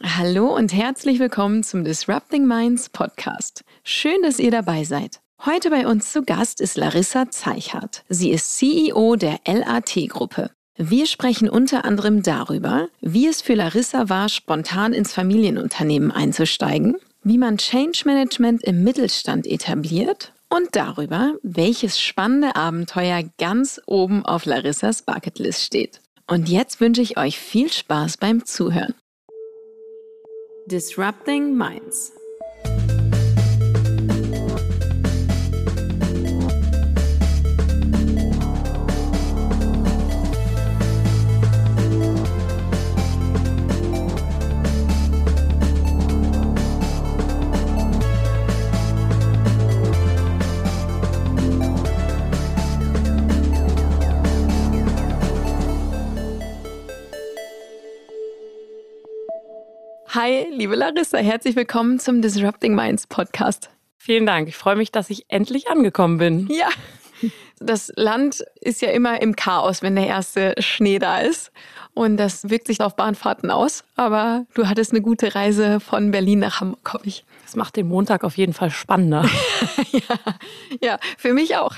Hallo und herzlich willkommen zum Disrupting Minds Podcast. Schön, dass ihr dabei seid. Heute bei uns zu Gast ist Larissa Zeichhardt. Sie ist CEO der LAT-Gruppe. Wir sprechen unter anderem darüber, wie es für Larissa war, spontan ins Familienunternehmen einzusteigen, wie man Change Management im Mittelstand etabliert und darüber, welches spannende Abenteuer ganz oben auf Larissas Bucketlist steht. Und jetzt wünsche ich euch viel Spaß beim Zuhören. Disrupting Minds Hi, liebe Larissa, herzlich willkommen zum Disrupting Minds Podcast. Vielen Dank. Ich freue mich, dass ich endlich angekommen bin. Ja. Das Land ist ja immer im Chaos, wenn der erste Schnee da ist. Und das wirkt sich auf Bahnfahrten aus. Aber du hattest eine gute Reise von Berlin nach Hamburg, hoffe ich. Das macht den Montag auf jeden Fall spannender. ja, ja, für mich auch.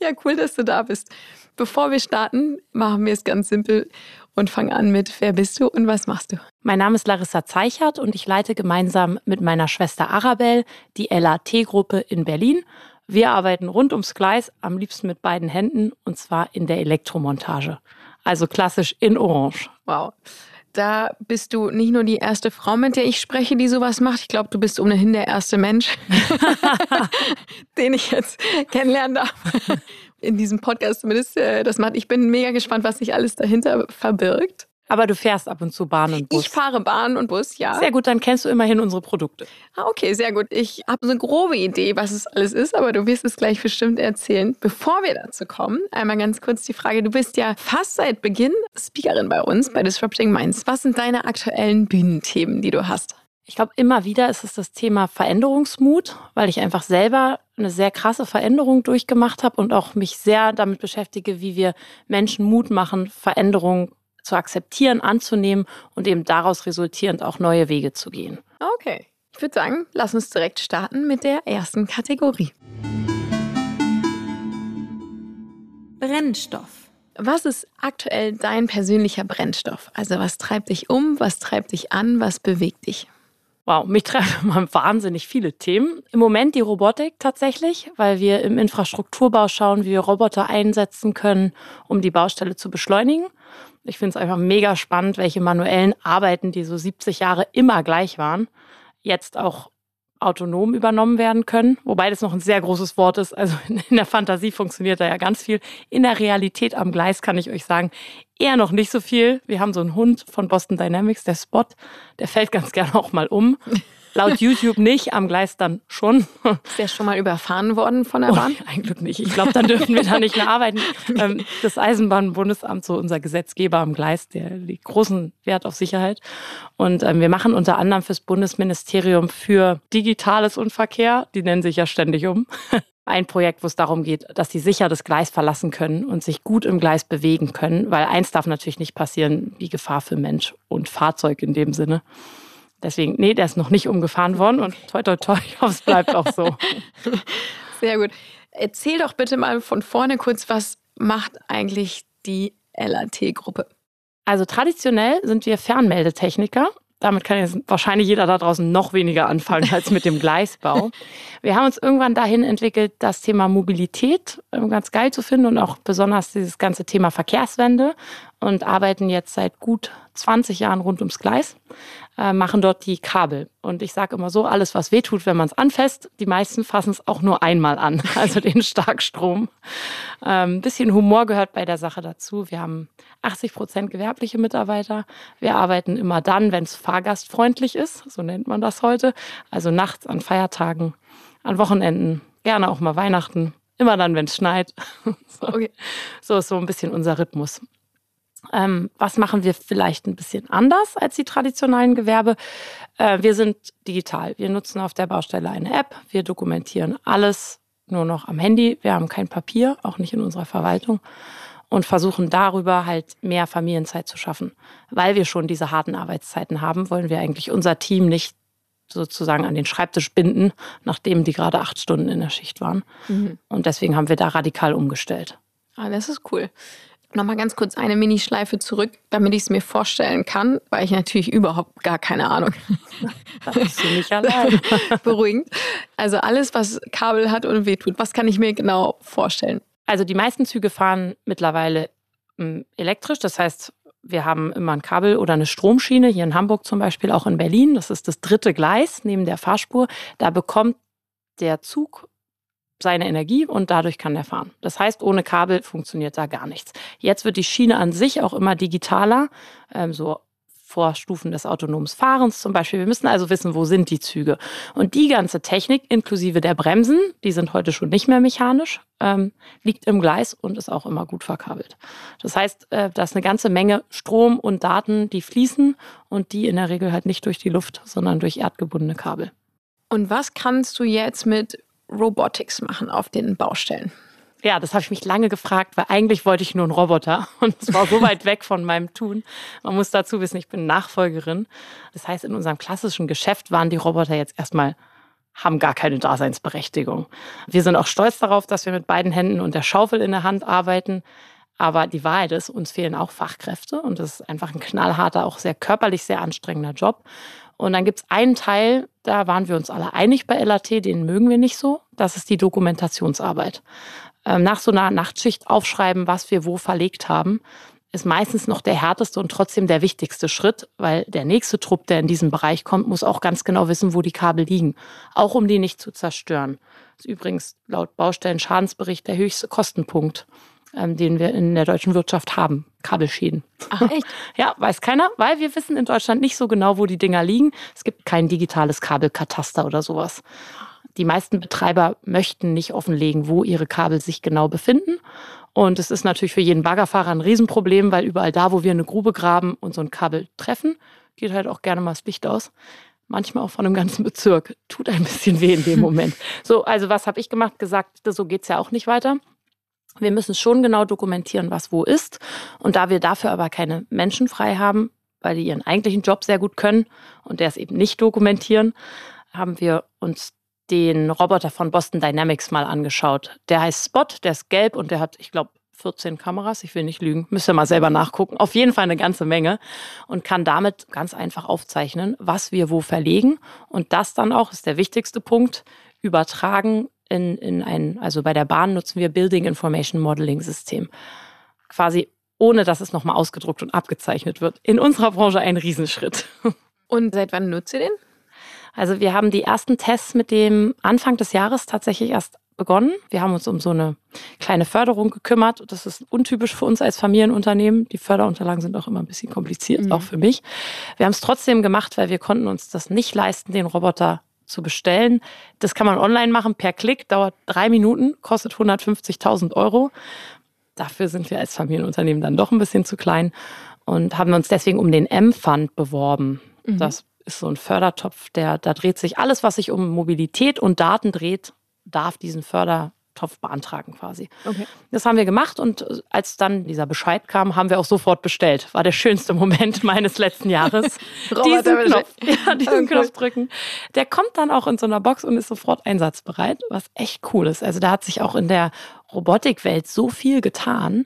ja, cool, dass du da bist. Bevor wir starten, machen wir es ganz simpel und fang an mit Wer bist du und was machst du? Mein Name ist Larissa Zeichert und ich leite gemeinsam mit meiner Schwester Arabelle die LAT-Gruppe in Berlin. Wir arbeiten rund ums Gleis, am liebsten mit beiden Händen und zwar in der Elektromontage. Also klassisch in Orange. Wow. Da bist du nicht nur die erste Frau, mit der ich spreche, die sowas macht. Ich glaube, du bist ohnehin der erste Mensch, den ich jetzt kennenlernen darf in diesem Podcast zumindest äh, das macht. Ich bin mega gespannt, was sich alles dahinter verbirgt. Aber du fährst ab und zu Bahn und Bus. Ich fahre Bahn und Bus, ja. Sehr gut, dann kennst du immerhin unsere Produkte. Ah, okay, sehr gut. Ich habe so eine grobe Idee, was es alles ist, aber du wirst es gleich bestimmt erzählen. Bevor wir dazu kommen, einmal ganz kurz die Frage, du bist ja fast seit Beginn Speakerin bei uns, bei Disrupting Minds. Was sind deine aktuellen Bühnenthemen, die du hast? Ich glaube, immer wieder ist es das Thema Veränderungsmut, weil ich einfach selber eine sehr krasse Veränderung durchgemacht habe und auch mich sehr damit beschäftige, wie wir Menschen Mut machen, Veränderungen zu akzeptieren, anzunehmen und eben daraus resultierend auch neue Wege zu gehen. Okay. Ich würde sagen, lass uns direkt starten mit der ersten Kategorie. Brennstoff. Was ist aktuell dein persönlicher Brennstoff? Also was treibt dich um, was treibt dich an, was bewegt dich? Wow, mich treffen mal wahnsinnig viele Themen. Im Moment die Robotik tatsächlich, weil wir im Infrastrukturbau schauen, wie wir Roboter einsetzen können, um die Baustelle zu beschleunigen. Ich finde es einfach mega spannend, welche manuellen Arbeiten, die so 70 Jahre immer gleich waren, jetzt auch autonom übernommen werden können, wobei das noch ein sehr großes Wort ist. Also in der Fantasie funktioniert da ja ganz viel. In der Realität am Gleis kann ich euch sagen, eher noch nicht so viel. Wir haben so einen Hund von Boston Dynamics, der Spot, der fällt ganz gerne auch mal um. Laut YouTube nicht, am Gleis dann schon. Ist der schon mal überfahren worden von der oh, Bahn? Oh, ein Glück nicht. Ich glaube, dann dürfen wir da nicht mehr arbeiten. Ähm, das Eisenbahnbundesamt, so unser Gesetzgeber am Gleis, der legt großen Wert auf Sicherheit. Und ähm, wir machen unter anderem fürs Bundesministerium für Digitales und Verkehr, die nennen sich ja ständig um, ein Projekt, wo es darum geht, dass sie sicher das Gleis verlassen können und sich gut im Gleis bewegen können, weil eins darf natürlich nicht passieren, wie Gefahr für Mensch und Fahrzeug in dem Sinne. Deswegen, nee, der ist noch nicht umgefahren worden und toi, toi, toi, ich hoffe, es bleibt auch so. Sehr gut. Erzähl doch bitte mal von vorne kurz, was macht eigentlich die LAT-Gruppe? Also traditionell sind wir Fernmeldetechniker. Damit kann jetzt wahrscheinlich jeder da draußen noch weniger anfangen als mit dem Gleisbau. Wir haben uns irgendwann dahin entwickelt, das Thema Mobilität ähm, ganz geil zu finden und auch besonders dieses ganze Thema Verkehrswende und arbeiten jetzt seit gut 20 Jahren rund ums Gleis äh, machen dort die Kabel. Und ich sage immer so, alles, was wehtut, wenn man es anfasst, die meisten fassen es auch nur einmal an, also den Starkstrom. Ein ähm, bisschen Humor gehört bei der Sache dazu. Wir haben 80 Prozent gewerbliche Mitarbeiter. Wir arbeiten immer dann, wenn es fahrgastfreundlich ist, so nennt man das heute. Also nachts, an Feiertagen, an Wochenenden, gerne auch mal Weihnachten. Immer dann, wenn es schneit. so. Okay. so ist so ein bisschen unser Rhythmus. Ähm, was machen wir vielleicht ein bisschen anders als die traditionellen Gewerbe? Äh, wir sind digital. Wir nutzen auf der Baustelle eine App. Wir dokumentieren alles nur noch am Handy. Wir haben kein Papier, auch nicht in unserer Verwaltung. und versuchen darüber halt mehr Familienzeit zu schaffen. Weil wir schon diese harten Arbeitszeiten haben, wollen wir eigentlich unser Team nicht sozusagen an den Schreibtisch binden, nachdem die gerade acht Stunden in der Schicht waren. Mhm. Und deswegen haben wir da radikal umgestellt. Ah, das ist cool. Nochmal ganz kurz eine Minischleife zurück, damit ich es mir vorstellen kann, weil ich natürlich überhaupt gar keine Ahnung. Da bist du nicht allein. Beruhigend. Also alles, was Kabel hat und wehtut, was kann ich mir genau vorstellen? Also die meisten Züge fahren mittlerweile hm, elektrisch, das heißt, wir haben immer ein Kabel oder eine Stromschiene, hier in Hamburg zum Beispiel, auch in Berlin. Das ist das dritte Gleis neben der Fahrspur. Da bekommt der Zug seine Energie und dadurch kann er fahren. Das heißt, ohne Kabel funktioniert da gar nichts. Jetzt wird die Schiene an sich auch immer digitaler, ähm, so Vorstufen des autonomen Fahrens zum Beispiel. Wir müssen also wissen, wo sind die Züge. Und die ganze Technik, inklusive der Bremsen, die sind heute schon nicht mehr mechanisch, ähm, liegt im Gleis und ist auch immer gut verkabelt. Das heißt, äh, da ist eine ganze Menge Strom und Daten, die fließen und die in der Regel halt nicht durch die Luft, sondern durch erdgebundene Kabel. Und was kannst du jetzt mit Robotics machen auf den Baustellen? Ja, das habe ich mich lange gefragt, weil eigentlich wollte ich nur einen Roboter und es war so weit weg von meinem Tun. Man muss dazu wissen, ich bin Nachfolgerin. Das heißt, in unserem klassischen Geschäft waren die Roboter jetzt erstmal haben gar keine Daseinsberechtigung. Wir sind auch stolz darauf, dass wir mit beiden Händen und der Schaufel in der Hand arbeiten. Aber die Wahrheit ist, uns fehlen auch Fachkräfte und das ist einfach ein knallharter, auch sehr körperlich sehr anstrengender Job. Und dann gibt es einen Teil, da waren wir uns alle einig bei LAT, den mögen wir nicht so. Das ist die Dokumentationsarbeit. Ähm, nach so einer Nachtschicht aufschreiben, was wir wo verlegt haben, ist meistens noch der härteste und trotzdem der wichtigste Schritt, weil der nächste Trupp, der in diesen Bereich kommt, muss auch ganz genau wissen, wo die Kabel liegen, auch um die nicht zu zerstören. Das ist übrigens laut Baustellen-Schadensbericht der höchste Kostenpunkt, ähm, den wir in der deutschen Wirtschaft haben. Kabelschäden. Ach, echt? ja, weiß keiner, weil wir wissen in Deutschland nicht so genau, wo die Dinger liegen. Es gibt kein digitales Kabelkataster oder sowas. Die meisten Betreiber möchten nicht offenlegen, wo ihre Kabel sich genau befinden. Und es ist natürlich für jeden Baggerfahrer ein Riesenproblem, weil überall da, wo wir eine Grube graben und so ein Kabel treffen, geht halt auch gerne mal das Licht aus. Manchmal auch von einem ganzen Bezirk. Tut ein bisschen weh in dem Moment. So, also was habe ich gemacht? Gesagt, so geht's ja auch nicht weiter. Wir müssen schon genau dokumentieren, was wo ist. Und da wir dafür aber keine Menschen frei haben, weil die ihren eigentlichen Job sehr gut können und der es eben nicht dokumentieren, haben wir uns den Roboter von Boston Dynamics mal angeschaut. Der heißt Spot, der ist gelb und der hat, ich glaube, 14 Kameras, ich will nicht lügen, müsst ihr mal selber nachgucken. Auf jeden Fall eine ganze Menge und kann damit ganz einfach aufzeichnen, was wir wo verlegen und das dann auch, ist der wichtigste Punkt, übertragen in, in ein, also bei der Bahn nutzen wir Building Information Modeling System. Quasi ohne, dass es nochmal ausgedruckt und abgezeichnet wird. In unserer Branche ein Riesenschritt. Und seit wann nutzt ihr den? Also wir haben die ersten Tests mit dem Anfang des Jahres tatsächlich erst begonnen. Wir haben uns um so eine kleine Förderung gekümmert. Das ist untypisch für uns als Familienunternehmen. Die Förderunterlagen sind auch immer ein bisschen kompliziert, mhm. auch für mich. Wir haben es trotzdem gemacht, weil wir konnten uns das nicht leisten, den Roboter zu bestellen. Das kann man online machen per Klick, dauert drei Minuten, kostet 150.000 Euro. Dafür sind wir als Familienunternehmen dann doch ein bisschen zu klein und haben uns deswegen um den M-Fund beworben. Mhm. Das ist so ein Fördertopf, der, da dreht sich alles, was sich um Mobilität und Daten dreht, darf diesen Fördertopf beantragen quasi. Okay. Das haben wir gemacht und als dann dieser Bescheid kam, haben wir auch sofort bestellt. War der schönste Moment meines letzten Jahres. diesen Knopf, ja, diesen Knopf drücken. Der kommt dann auch in so einer Box und ist sofort einsatzbereit, was echt cool ist. Also da hat sich auch in der Robotikwelt so viel getan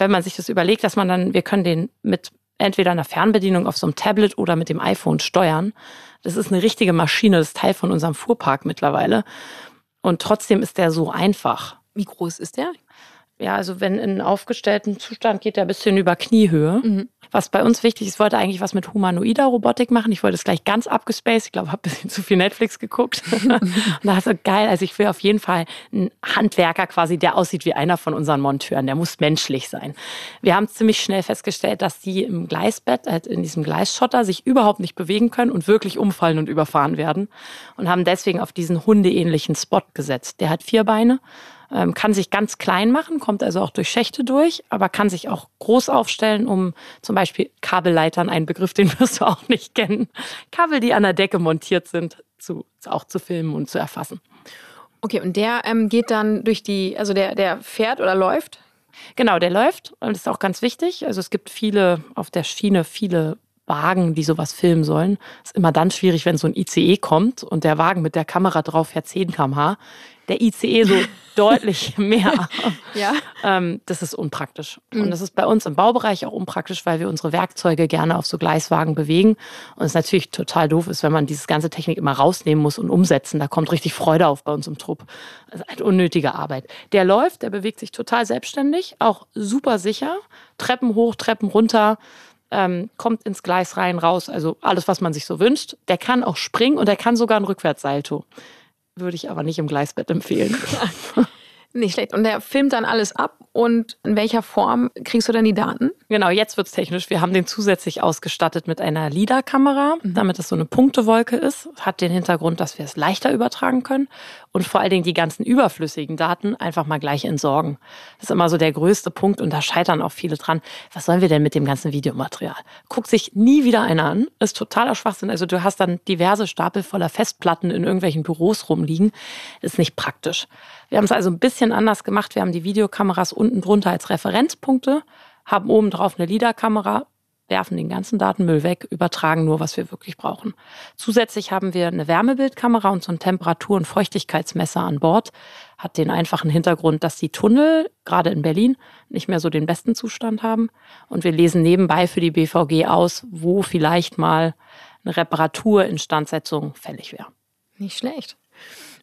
wenn man sich das überlegt, dass man dann, wir können den mit entweder einer Fernbedienung auf so einem Tablet oder mit dem iPhone steuern. Das ist eine richtige Maschine, das ist Teil von unserem Fuhrpark mittlerweile. Und trotzdem ist der so einfach. Wie groß ist der? Ja, also wenn in aufgestellten Zustand geht der ein bisschen über Kniehöhe. Mhm. Was bei uns wichtig ist, ich wollte eigentlich was mit humanoider Robotik machen. Ich wollte es gleich ganz abgespaced. Ich glaube, habe ein bisschen zu viel Netflix geguckt. und da war so geil. Also ich will auf jeden Fall einen Handwerker quasi, der aussieht wie einer von unseren Monteuren. Der muss menschlich sein. Wir haben ziemlich schnell festgestellt, dass die im Gleisbett, halt in diesem Gleisschotter, sich überhaupt nicht bewegen können und wirklich umfallen und überfahren werden. Und haben deswegen auf diesen hundeähnlichen Spot gesetzt. Der hat vier Beine kann sich ganz klein machen, kommt also auch durch Schächte durch, aber kann sich auch groß aufstellen, um zum Beispiel Kabelleitern, ein Begriff, den wirst du auch nicht kennen, Kabel, die an der Decke montiert sind, zu, auch zu filmen und zu erfassen. Okay, und der ähm, geht dann durch die, also der, der fährt oder läuft? Genau, der läuft und ist auch ganz wichtig. Also es gibt viele auf der Schiene, viele Wagen, die sowas filmen sollen. Ist immer dann schwierig, wenn so ein ICE kommt und der Wagen mit der Kamera drauf fährt 10 km/h. Der ICE so deutlich mehr. Ja. Ähm, das ist unpraktisch. Mhm. Und das ist bei uns im Baubereich auch unpraktisch, weil wir unsere Werkzeuge gerne auf so Gleiswagen bewegen. Und es natürlich total doof ist, wenn man diese ganze Technik immer rausnehmen muss und umsetzen. Da kommt richtig Freude auf bei uns im Trupp. Das ist halt unnötige Arbeit. Der läuft, der bewegt sich total selbstständig, auch super sicher. Treppen hoch, Treppen runter ähm, kommt ins Gleis rein, raus, also alles, was man sich so wünscht. Der kann auch springen und er kann sogar ein Rückwärtssalto. Würde ich aber nicht im Gleisbett empfehlen. Nicht schlecht. Und der filmt dann alles ab und in welcher Form kriegst du dann die Daten? Genau, jetzt wird es technisch. Wir haben den zusätzlich ausgestattet mit einer LIDAR-Kamera, mhm. damit es so eine Punktewolke ist. Hat den Hintergrund, dass wir es leichter übertragen können und vor allen Dingen die ganzen überflüssigen Daten einfach mal gleich entsorgen. Das ist immer so der größte Punkt und da scheitern auch viele dran. Was sollen wir denn mit dem ganzen Videomaterial? Guckt sich nie wieder einer an. Ist totaler Schwachsinn. Also du hast dann diverse Stapel voller Festplatten in irgendwelchen Büros rumliegen. Ist nicht praktisch. Wir haben es also ein bisschen anders gemacht. Wir haben die Videokameras unten drunter als Referenzpunkte, haben oben drauf eine LIDAR-Kamera, werfen den ganzen Datenmüll weg, übertragen nur, was wir wirklich brauchen. Zusätzlich haben wir eine Wärmebildkamera und so ein Temperatur- und Feuchtigkeitsmesser an Bord. Hat den einfachen Hintergrund, dass die Tunnel, gerade in Berlin, nicht mehr so den besten Zustand haben. Und wir lesen nebenbei für die BVG aus, wo vielleicht mal eine Reparatur, Instandsetzung fällig wäre. Nicht schlecht.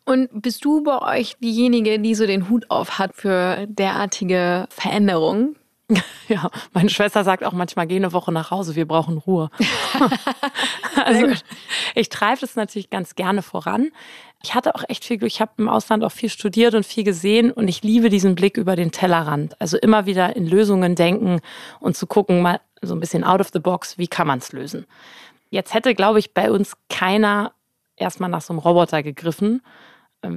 Und bist du bei euch diejenige, die so den Hut auf hat für derartige Veränderungen? Ja, meine Schwester sagt auch manchmal, geh eine Woche nach Hause, wir brauchen Ruhe. also ich treibe es natürlich ganz gerne voran. Ich hatte auch echt viel Glück. Ich habe im Ausland auch viel studiert und viel gesehen und ich liebe diesen Blick über den Tellerrand. Also immer wieder in Lösungen denken und zu gucken, mal so ein bisschen out of the box, wie kann man es lösen. Jetzt hätte, glaube ich, bei uns keiner erstmal nach so einem Roboter gegriffen,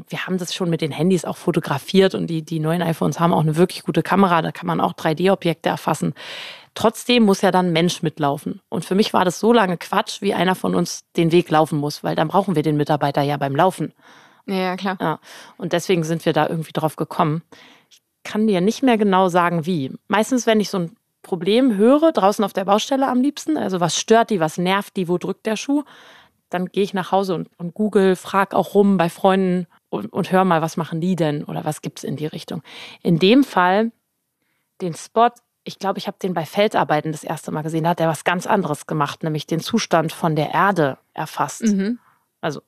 wir haben das schon mit den Handys auch fotografiert und die, die neuen iPhones haben auch eine wirklich gute Kamera, da kann man auch 3D-Objekte erfassen. Trotzdem muss ja dann ein Mensch mitlaufen. Und für mich war das so lange Quatsch, wie einer von uns den Weg laufen muss, weil dann brauchen wir den Mitarbeiter ja beim Laufen. Ja, klar. Ja, und deswegen sind wir da irgendwie drauf gekommen. Ich kann dir nicht mehr genau sagen, wie. Meistens, wenn ich so ein Problem höre, draußen auf der Baustelle am liebsten, also was stört die, was nervt die, wo drückt der Schuh, dann gehe ich nach Hause und, und google, frage auch rum bei Freunden und, und hör mal, was machen die denn oder was gibt es in die Richtung. In dem Fall den Spot, ich glaube, ich habe den bei Feldarbeiten das erste Mal gesehen, da hat er was ganz anderes gemacht, nämlich den Zustand von der Erde erfasst. Mhm. Also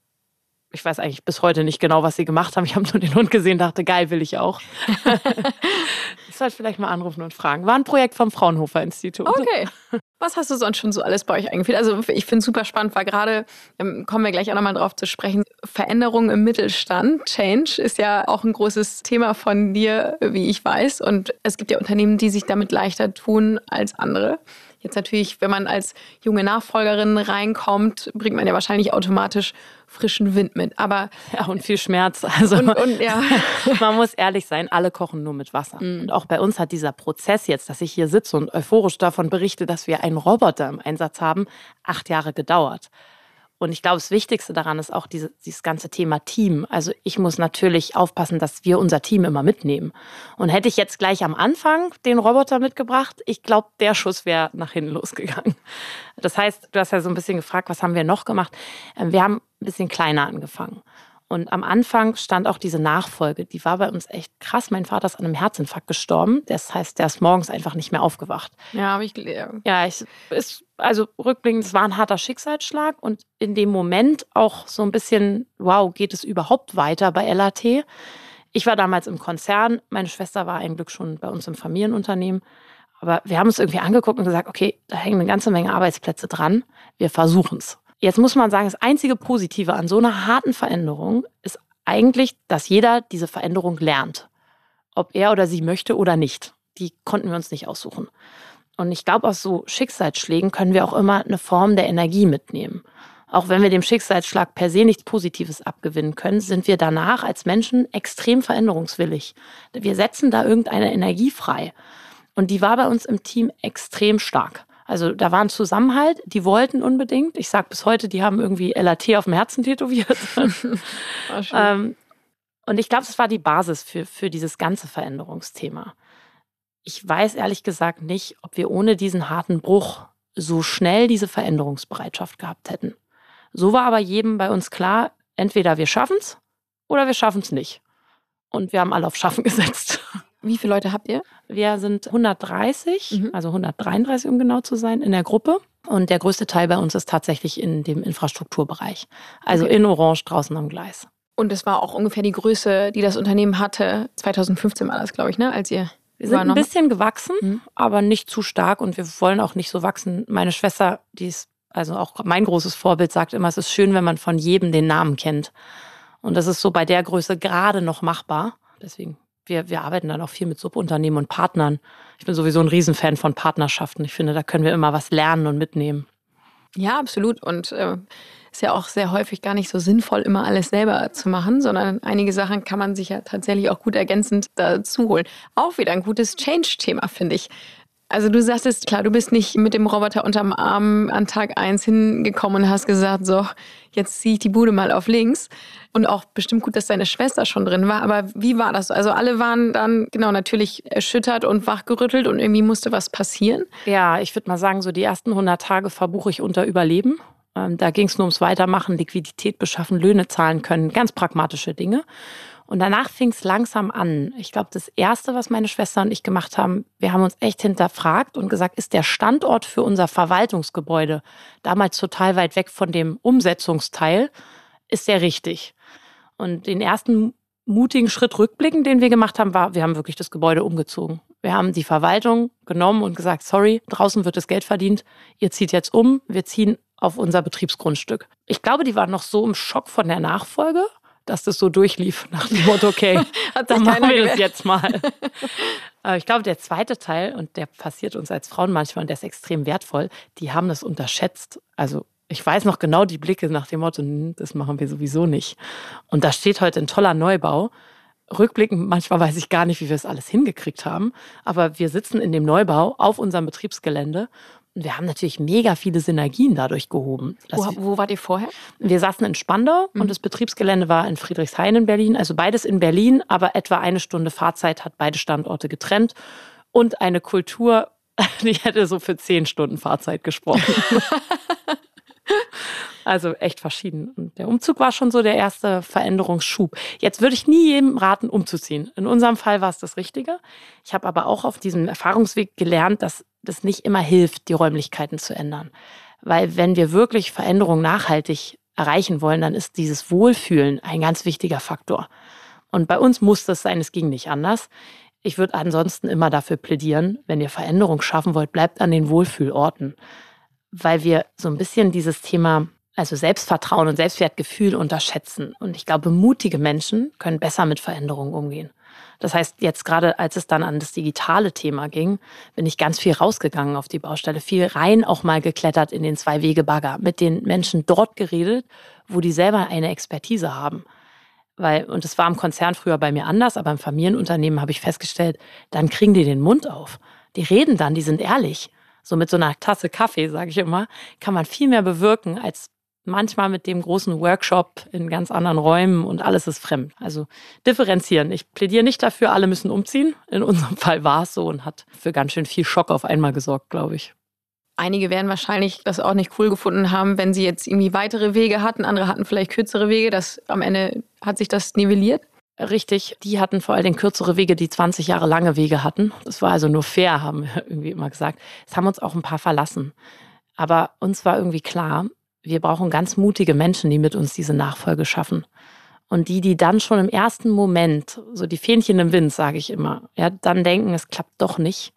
ich weiß eigentlich bis heute nicht genau, was sie gemacht haben. Ich habe nur den Hund gesehen, dachte, geil, will ich auch. sollte vielleicht mal anrufen und fragen. War ein Projekt vom Fraunhofer Institut. Okay. Was hast du sonst schon so alles bei euch eingeführt? Also ich finde es super spannend, weil gerade, ähm, kommen wir gleich auch nochmal drauf zu sprechen, Veränderungen im Mittelstand, Change ist ja auch ein großes Thema von dir, wie ich weiß. Und es gibt ja Unternehmen, die sich damit leichter tun als andere. Jetzt natürlich, wenn man als junge Nachfolgerin reinkommt, bringt man ja wahrscheinlich automatisch frischen Wind mit. Aber ja, und viel Schmerz. Also und, und, ja. man muss ehrlich sein, alle kochen nur mit Wasser. Mhm. Und auch bei uns hat dieser Prozess jetzt, dass ich hier sitze und euphorisch davon berichte, dass wir einen Roboter im Einsatz haben, acht Jahre gedauert. Und ich glaube, das Wichtigste daran ist auch diese, dieses ganze Thema Team. Also ich muss natürlich aufpassen, dass wir unser Team immer mitnehmen. Und hätte ich jetzt gleich am Anfang den Roboter mitgebracht, ich glaube, der Schuss wäre nach hinten losgegangen. Das heißt, du hast ja so ein bisschen gefragt, was haben wir noch gemacht? Ähm, wir haben ein bisschen kleiner angefangen. Und am Anfang stand auch diese Nachfolge. Die war bei uns echt krass. Mein Vater ist an einem Herzinfarkt gestorben. Das heißt, der ist morgens einfach nicht mehr aufgewacht. Ja, habe ich gelernt. Ja, ich, ist, also rückblickend, es war ein harter Schicksalsschlag und in dem Moment auch so ein bisschen, wow, geht es überhaupt weiter bei LAT? Ich war damals im Konzern. Meine Schwester war ein Glück schon bei uns im Familienunternehmen. Aber wir haben uns irgendwie angeguckt und gesagt, okay, da hängen eine ganze Menge Arbeitsplätze dran. Wir versuchen es. Jetzt muss man sagen, das einzige Positive an so einer harten Veränderung ist eigentlich, dass jeder diese Veränderung lernt. Ob er oder sie möchte oder nicht. Die konnten wir uns nicht aussuchen. Und ich glaube, aus so Schicksalsschlägen können wir auch immer eine Form der Energie mitnehmen. Auch wenn wir dem Schicksalsschlag per se nichts Positives abgewinnen können, sind wir danach als Menschen extrem veränderungswillig. Wir setzen da irgendeine Energie frei. Und die war bei uns im Team extrem stark. Also da war ein Zusammenhalt, die wollten unbedingt. Ich sage bis heute, die haben irgendwie LAT auf dem Herzen tätowiert. ähm, und ich glaube, das war die Basis für, für dieses ganze Veränderungsthema. Ich weiß ehrlich gesagt nicht, ob wir ohne diesen harten Bruch so schnell diese Veränderungsbereitschaft gehabt hätten. So war aber jedem bei uns klar, entweder wir schaffen es oder wir schaffen es nicht. Und wir haben alle auf Schaffen gesetzt. Wie viele Leute habt ihr? Wir sind 130, mhm. also 133 um genau zu sein, in der Gruppe. Und der größte Teil bei uns ist tatsächlich in dem Infrastrukturbereich. Also okay. in Orange draußen am Gleis. Und es war auch ungefähr die Größe, die das Unternehmen hatte. 2015 war das, glaube ich, ne? als ihr. Wir sind ein bisschen gewachsen, mhm. aber nicht zu stark und wir wollen auch nicht so wachsen. Meine Schwester, die ist also auch mein großes Vorbild, sagt immer, es ist schön, wenn man von jedem den Namen kennt. Und das ist so bei der Größe gerade noch machbar. Deswegen, wir, wir arbeiten dann auch viel mit Subunternehmen und Partnern. Ich bin sowieso ein Riesenfan von Partnerschaften. Ich finde, da können wir immer was lernen und mitnehmen. Ja, absolut. Und äh, ist ja auch sehr häufig gar nicht so sinnvoll, immer alles selber zu machen, sondern einige Sachen kann man sich ja tatsächlich auch gut ergänzend dazu holen. Auch wieder ein gutes Change-Thema, finde ich. Also du sagtest, klar, du bist nicht mit dem Roboter unterm Arm an Tag eins hingekommen und hast gesagt, so, jetzt ziehe ich die Bude mal auf links. Und auch bestimmt gut, dass deine Schwester schon drin war. Aber wie war das? Also alle waren dann, genau, natürlich erschüttert und wachgerüttelt und irgendwie musste was passieren. Ja, ich würde mal sagen, so die ersten 100 Tage verbuche ich unter Überleben. Ähm, da ging es nur ums Weitermachen, Liquidität beschaffen, Löhne zahlen können, ganz pragmatische Dinge. Und danach fing es langsam an. Ich glaube, das Erste, was meine Schwester und ich gemacht haben, wir haben uns echt hinterfragt und gesagt, ist der Standort für unser Verwaltungsgebäude, damals total weit weg von dem Umsetzungsteil, ist der richtig? Und den ersten mutigen Schritt rückblickend, den wir gemacht haben, war, wir haben wirklich das Gebäude umgezogen. Wir haben die Verwaltung genommen und gesagt, sorry, draußen wird das Geld verdient, ihr zieht jetzt um, wir ziehen auf unser Betriebsgrundstück. Ich glaube, die waren noch so im Schock von der Nachfolge, dass das so durchlief nach dem Motto, okay, dann machen wir das jetzt mal. ich glaube, der zweite Teil, und der passiert uns als Frauen manchmal, und der ist extrem wertvoll, die haben das unterschätzt. Also ich weiß noch genau die Blicke nach dem Motto, hm, das machen wir sowieso nicht. Und da steht heute ein toller Neubau. Rückblickend, manchmal weiß ich gar nicht, wie wir das alles hingekriegt haben. Aber wir sitzen in dem Neubau auf unserem Betriebsgelände wir haben natürlich mega viele Synergien dadurch gehoben. Wo, wo wart ihr vorher? Wir saßen in Spandau mhm. und das Betriebsgelände war in Friedrichshain in Berlin. Also beides in Berlin, aber etwa eine Stunde Fahrzeit hat beide Standorte getrennt. Und eine Kultur, die hätte so für zehn Stunden Fahrzeit gesprochen. Also echt verschieden. Und der Umzug war schon so der erste Veränderungsschub. Jetzt würde ich nie jedem raten, umzuziehen. In unserem Fall war es das Richtige. Ich habe aber auch auf diesem Erfahrungsweg gelernt, dass das nicht immer hilft, die Räumlichkeiten zu ändern. Weil wenn wir wirklich Veränderungen nachhaltig erreichen wollen, dann ist dieses Wohlfühlen ein ganz wichtiger Faktor. Und bei uns muss das sein, es ging nicht anders. Ich würde ansonsten immer dafür plädieren, wenn ihr Veränderung schaffen wollt, bleibt an den Wohlfühlorten, weil wir so ein bisschen dieses Thema, also Selbstvertrauen und Selbstwertgefühl unterschätzen. Und ich glaube, mutige Menschen können besser mit Veränderungen umgehen. Das heißt, jetzt gerade als es dann an das digitale Thema ging, bin ich ganz viel rausgegangen auf die Baustelle, viel rein auch mal geklettert in den Zwei-Wege-Bagger, mit den Menschen dort geredet, wo die selber eine Expertise haben. Weil, und es war im Konzern früher bei mir anders, aber im Familienunternehmen habe ich festgestellt, dann kriegen die den Mund auf. Die reden dann, die sind ehrlich. So mit so einer Tasse Kaffee, sage ich immer, kann man viel mehr bewirken, als manchmal mit dem großen Workshop in ganz anderen Räumen und alles ist fremd. Also differenzieren. Ich plädiere nicht dafür, alle müssen umziehen. In unserem Fall war es so und hat für ganz schön viel Schock auf einmal gesorgt, glaube ich. Einige werden wahrscheinlich das auch nicht cool gefunden haben, wenn sie jetzt irgendwie weitere Wege hatten. Andere hatten vielleicht kürzere Wege. Das am Ende hat sich das nivelliert. Richtig, die hatten vor allem kürzere Wege, die 20 Jahre lange Wege hatten. Das war also nur fair, haben wir irgendwie immer gesagt. Es haben uns auch ein paar verlassen. Aber uns war irgendwie klar, wir brauchen ganz mutige Menschen, die mit uns diese Nachfolge schaffen. Und die, die dann schon im ersten Moment, so die Fähnchen im Wind, sage ich immer, ja, dann denken, es klappt doch nicht.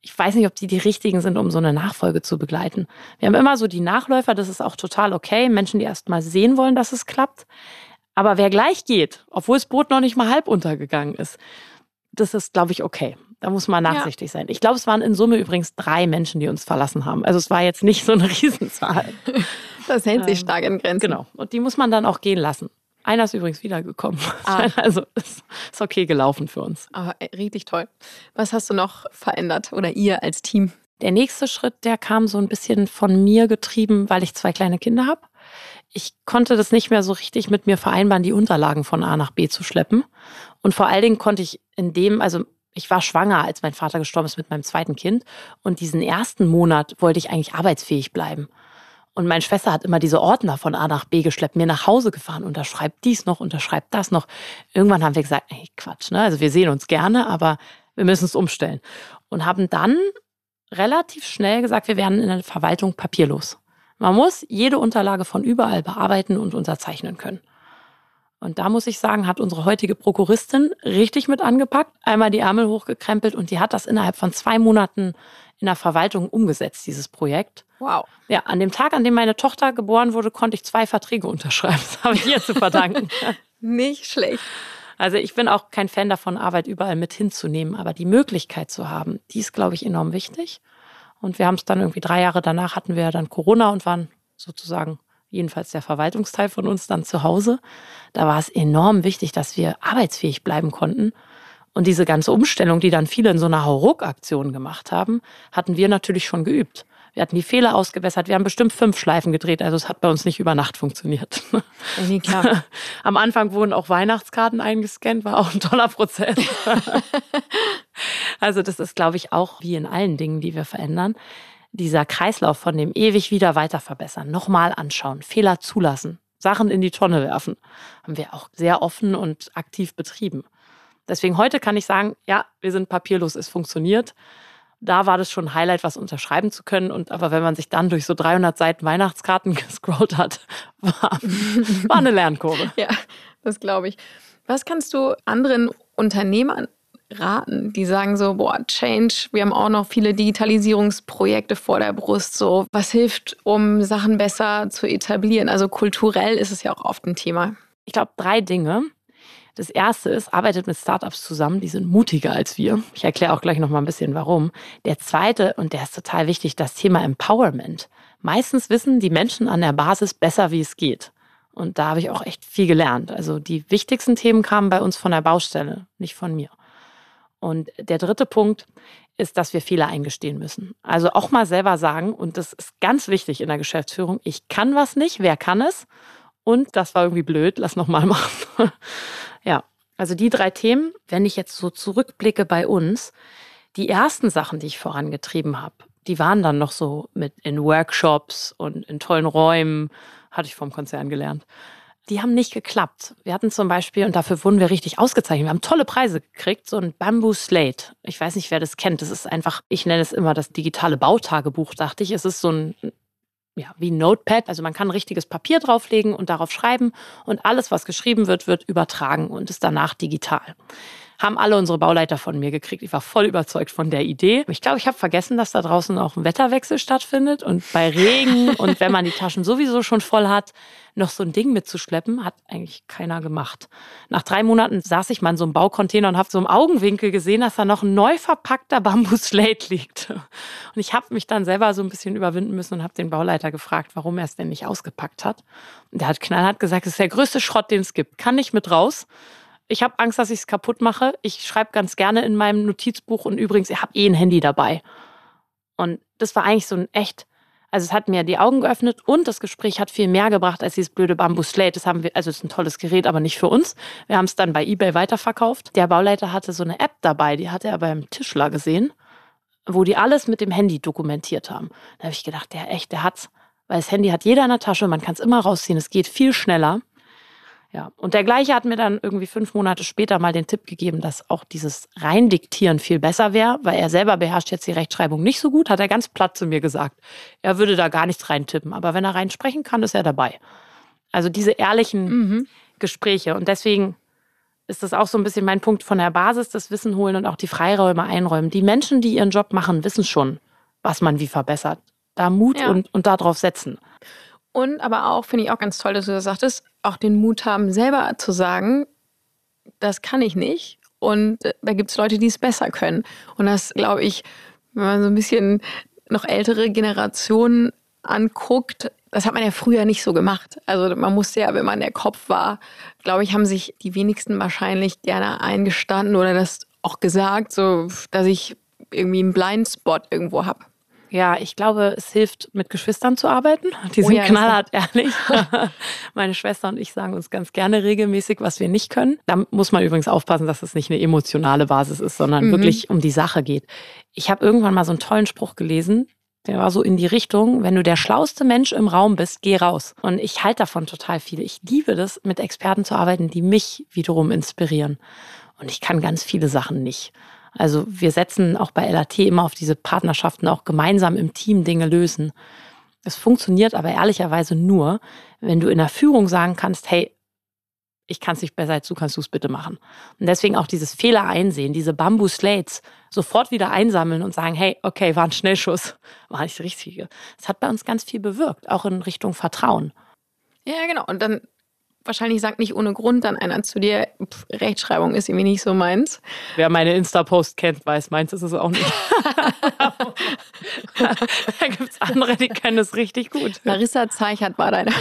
Ich weiß nicht, ob die die richtigen sind, um so eine Nachfolge zu begleiten. Wir haben immer so die Nachläufer, das ist auch total okay. Menschen, die erst mal sehen wollen, dass es klappt. Aber wer gleich geht, obwohl das Boot noch nicht mal halb untergegangen ist, das ist, glaube ich, okay. Da muss man nachsichtig ja. sein. Ich glaube, es waren in Summe übrigens drei Menschen, die uns verlassen haben. Also es war jetzt nicht so eine Riesenzahl. Das hält sich ähm, stark in Grenzen. Genau. Und die muss man dann auch gehen lassen. Einer ist übrigens wiedergekommen. Ah. Also ist, ist okay gelaufen für uns. Aber äh, richtig toll. Was hast du noch verändert oder ihr als Team? Der nächste Schritt, der kam so ein bisschen von mir getrieben, weil ich zwei kleine Kinder habe. Ich konnte das nicht mehr so richtig mit mir vereinbaren, die Unterlagen von A nach B zu schleppen. Und vor allen Dingen konnte ich in dem, also Ich war schwanger, als mein Vater gestorben ist mit meinem zweiten Kind. Und diesen ersten Monat wollte ich eigentlich arbeitsfähig bleiben. Und meine Schwester hat immer diese Ordner von A nach B geschleppt, mir nach Hause gefahren, unterschreibt dies noch, unterschreibt das noch. Irgendwann haben wir gesagt, ey, Quatsch, ne? Also wir sehen uns gerne, aber wir müssen es umstellen. Und haben dann relativ schnell gesagt, wir werden in der Verwaltung papierlos. Man muss jede Unterlage von überall bearbeiten und unterzeichnen können. Und da muss ich sagen, hat unsere heutige Prokuristin richtig mit angepackt, einmal die Ärmel hochgekrempelt und die hat das innerhalb von zwei Monaten in der Verwaltung umgesetzt, dieses Projekt. Wow. Ja, an dem Tag, an dem meine Tochter geboren wurde, konnte ich zwei Verträge unterschreiben. Das habe ich ihr zu verdanken. Nicht schlecht. Also ich bin auch kein Fan davon, Arbeit überall mit hinzunehmen, aber die Möglichkeit zu haben, die ist, glaube ich, enorm wichtig. Und wir haben es dann irgendwie drei Jahre danach hatten wir dann Corona und waren sozusagen jedenfalls der Verwaltungsteil von uns dann zu Hause. Da war es enorm wichtig, dass wir arbeitsfähig bleiben konnten. Und diese ganze Umstellung, die dann viele in so einer Hauruck-Aktion gemacht haben, hatten wir natürlich schon geübt. Wir hatten die Fehler ausgebessert. Wir haben bestimmt fünf Schleifen gedreht. Also es hat bei uns nicht über Nacht funktioniert. Nee, klar. Am Anfang wurden auch Weihnachtskarten eingescannt, war auch ein toller Prozess. also das ist, glaube ich, auch wie in allen Dingen, die wir verändern. Dieser Kreislauf von dem ewig wieder weiter verbessern, nochmal anschauen, Fehler zulassen, Sachen in die Tonne werfen, haben wir auch sehr offen und aktiv betrieben. Deswegen heute kann ich sagen, ja, wir sind papierlos, es funktioniert da war das schon ein Highlight, was unterschreiben zu können. Und aber wenn man sich dann durch so 300 Seiten Weihnachtskarten gescrollt hat, war, war eine Lernkurve. ja, das glaube ich. Was kannst du anderen Unternehmern raten, die sagen so, boah, Change, wir haben auch noch viele Digitalisierungsprojekte vor der Brust, so, was hilft, um Sachen besser zu etablieren? Also kulturell ist es ja auch oft ein Thema. Ich glaube, drei Dinge. Das erste ist, arbeitet mit Startups zusammen, die sind mutiger als wir. Ich erkläre auch gleich noch mal ein bisschen warum. Der zweite, und der ist total wichtig, das Thema Empowerment. Meistens wissen die Menschen an der Basis besser, wie es geht. Und da habe ich auch echt viel gelernt. Also die wichtigsten Themen kamen bei uns von der Baustelle, nicht von mir. Und der dritte Punkt ist, dass wir Fehler eingestehen müssen. Also auch mal selber sagen, und das ist ganz wichtig in der Geschäftsführung, ich kann was nicht, wer kann es? Und das war irgendwie blöd, lass noch mal machen. Ja, also die drei Themen, wenn ich jetzt so zurückblicke bei uns, die ersten Sachen, die ich vorangetrieben habe, die waren dann noch so mit in Workshops und in tollen Räumen, hatte ich vom Konzern gelernt. Die haben nicht geklappt. Wir hatten zum Beispiel, und dafür wurden wir richtig ausgezeichnet, wir haben tolle Preise gekriegt, so ein Bamboo Slate. Ich weiß nicht, wer das kennt. Das ist einfach, ich nenne es immer das digitale Bautagebuch, dachte ich. Es ist so ein ja, wie ein Notepad. Also man kann richtiges Papier drauflegen und darauf schreiben und alles, was geschrieben wird, wird übertragen und ist danach digital haben alle unsere Bauleiter von mir gekriegt. Ich war voll überzeugt von der Idee. Ich glaube, ich habe vergessen, dass da draußen auch ein Wetterwechsel stattfindet und bei Regen und wenn man die Taschen sowieso schon voll hat, noch so ein Ding mitzuschleppen, hat eigentlich keiner gemacht. Nach drei Monaten saß ich mal in so einem Baucontainer und habe so im Augenwinkel gesehen, dass da noch ein neu verpackter Bambusslate liegt. Und ich habe mich dann selber so ein bisschen überwinden müssen und habe den Bauleiter gefragt, warum er es denn nicht ausgepackt hat. Und der hat knallhart gesagt, es ist der größte Schrott, den es gibt. Kann nicht mit raus. Ich habe Angst, dass ich es kaputt mache. Ich schreibe ganz gerne in meinem Notizbuch und übrigens, ich habe eh ein Handy dabei. Und das war eigentlich so ein echt, also es hat mir die Augen geöffnet und das Gespräch hat viel mehr gebracht als dieses blöde Bamboo Slate. Das haben wir, also es ist ein tolles Gerät, aber nicht für uns. Wir haben es dann bei eBay weiterverkauft. Der Bauleiter hatte so eine App dabei, die hatte er beim Tischler gesehen, wo die alles mit dem Handy dokumentiert haben. Da habe ich gedacht, der echt, der hat's. Weil das Handy hat jeder in der Tasche, man kann es immer rausziehen, es geht viel schneller. Ja, und der gleiche hat mir dann irgendwie fünf Monate später mal den Tipp gegeben, dass auch dieses Reindiktieren viel besser wäre, weil er selber beherrscht jetzt die Rechtschreibung nicht so gut, hat er ganz platt zu mir gesagt. Er würde da gar nichts reintippen, aber wenn er reinsprechen kann, ist er dabei. Also diese ehrlichen mhm. Gespräche und deswegen ist das auch so ein bisschen mein Punkt von der Basis, das Wissen holen und auch die Freiräume einräumen. Die Menschen, die ihren Job machen, wissen schon, was man wie verbessert. Da Mut ja. und, und darauf setzen. Und aber auch, finde ich auch ganz toll, dass du das sagtest, auch den Mut haben, selber zu sagen, das kann ich nicht. Und äh, da gibt es Leute, die es besser können. Und das, glaube ich, wenn man so ein bisschen noch ältere Generationen anguckt, das hat man ja früher nicht so gemacht. Also man musste ja, wenn man der Kopf war, glaube ich, haben sich die wenigsten wahrscheinlich gerne eingestanden oder das auch gesagt, so dass ich irgendwie einen Blindspot irgendwo habe. Ja, ich glaube, es hilft, mit Geschwistern zu arbeiten. Die sind oh ja, knallhart ehrlich. Meine Schwester und ich sagen uns ganz gerne regelmäßig, was wir nicht können. Da muss man übrigens aufpassen, dass es nicht eine emotionale Basis ist, sondern mhm. wirklich um die Sache geht. Ich habe irgendwann mal so einen tollen Spruch gelesen. Der war so in die Richtung, wenn du der schlauste Mensch im Raum bist, geh raus. Und ich halte davon total viel. Ich liebe das, mit Experten zu arbeiten, die mich wiederum inspirieren. Und ich kann ganz viele Sachen nicht. Also wir setzen auch bei LAT immer auf diese Partnerschaften, auch gemeinsam im Team Dinge lösen. Es funktioniert aber ehrlicherweise nur, wenn du in der Führung sagen kannst, hey, ich kann es nicht besser als du, kannst du es bitte machen. Und deswegen auch dieses Fehler einsehen, diese Bamboo-Slates sofort wieder einsammeln und sagen, hey, okay, war ein Schnellschuss, war nicht das Richtige. Das hat bei uns ganz viel bewirkt, auch in Richtung Vertrauen. Ja, genau. Und dann wahrscheinlich sagt nicht ohne Grund dann einer zu dir, pff, Rechtschreibung ist irgendwie nicht so meins. Wer meine Insta-Post kennt, weiß, meins ist es auch nicht. da gibt es andere, die kennen es richtig gut. Larissa Zeichert war deine.